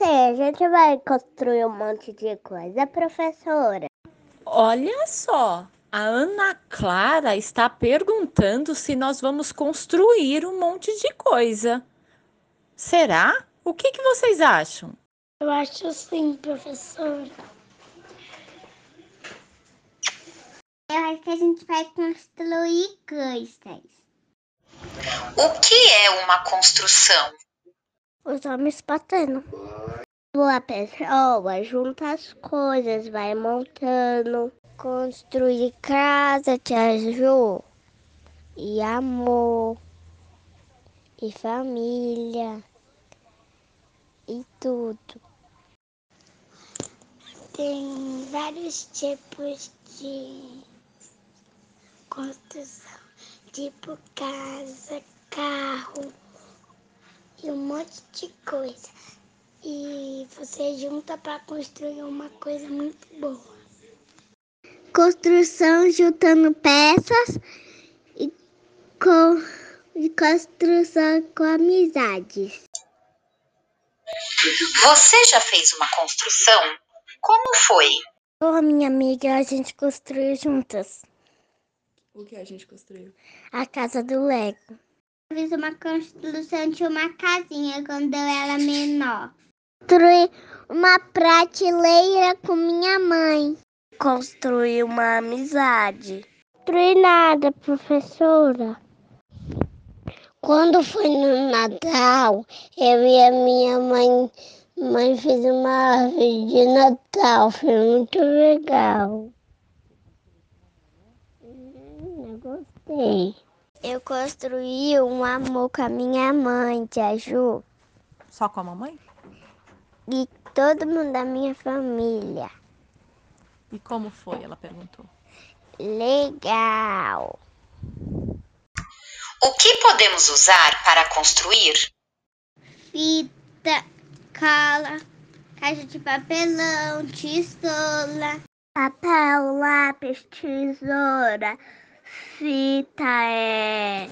gostei. A gente vai construir um monte de coisa, professora. Olha só, a Ana Clara está perguntando se nós vamos construir um monte de coisa. Será? O que, que vocês acham? Eu acho sim, professora. Eu acho que a gente vai construir coisas. O que é uma construção? Os homens batendo. Boa pessoa junta as coisas, vai montando. Construir casa, te ajuda. E amor. E família. E tudo. Tem vários tipos de construção, tipo casa, carro e um monte de coisa. E você junta para construir uma coisa muito boa. Construção juntando peças e, com, e construção com amizades. Você já fez uma construção? Como foi? Eu a minha amiga, a gente construiu juntas. O que a gente construiu? A casa do Lego. Eu fiz uma construção de uma casinha quando eu era menor. Construí uma prateleira com minha mãe. Construí uma amizade. Construí nada, professora. Quando foi no Natal, eu e a minha mãe, mãe fez uma árvore de Natal. Foi muito legal. Hum, eu gostei. Eu construí um amor com a minha mãe, tia Ju. Só com a mamãe? E todo mundo da minha família. E como foi? Ela perguntou. Legal. O que podemos usar para construir? Fita, cola, caixa de papelão, tesoura, Papel, lápis, tesoura, fita, é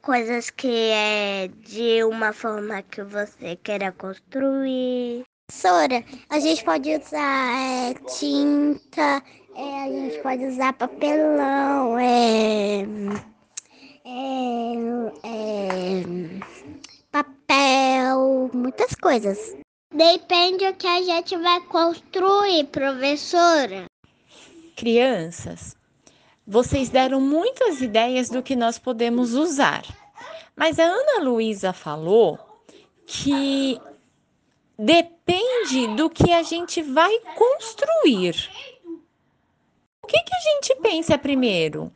coisas que é de uma forma que você queira construir. Sora, a gente pode usar é, tinta, é, a gente pode usar papelão, é, é, é, papel, muitas coisas. Depende do que a gente vai construir, professora. Crianças, vocês deram muitas ideias do que nós podemos usar. Mas a Ana Luísa falou que depende do que a gente vai construir. O que, que a gente pensa primeiro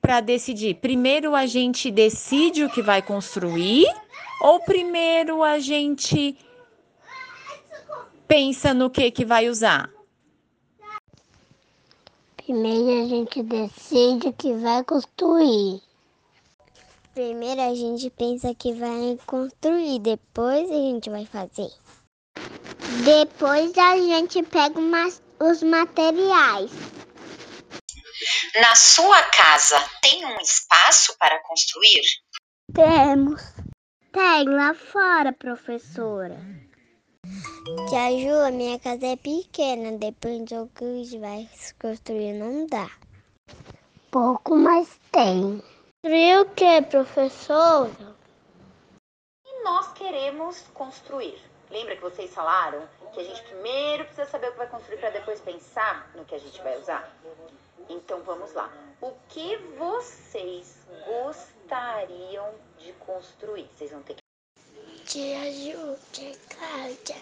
para decidir? Primeiro a gente decide o que vai construir ou primeiro a gente pensa no que, que vai usar? Primeiro a gente decide o que vai construir. Primeiro a gente pensa que vai construir, depois a gente vai fazer. Depois a gente pega umas, os materiais. Na sua casa tem um espaço para construir? Temos. Tem lá fora, professora. Tia Ju, a minha casa é pequena, depende do que a gente vai construir, não dá. Pouco, mas tem. Construir o que, professora? E nós queremos construir. Lembra que vocês falaram que a gente primeiro precisa saber o que vai construir para depois pensar no que a gente vai usar? Então vamos lá. O que vocês gostariam de construir? Vocês vão ter que. Tia Ju, Cláudia,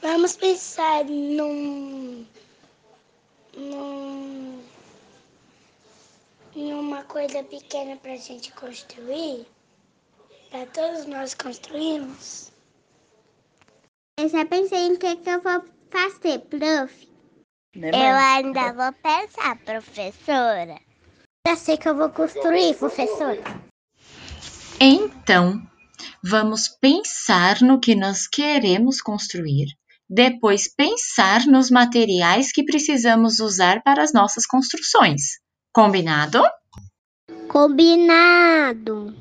vamos pensar num. num. numa coisa pequena pra gente construir? Pra todos nós construirmos? Eu já pensei em que, que eu vou fazer, prof. Né, Eu ainda vou pensar, professora. Já sei que eu vou construir, professor. Então, vamos pensar no que nós queremos construir, depois pensar nos materiais que precisamos usar para as nossas construções. Combinado? Combinado.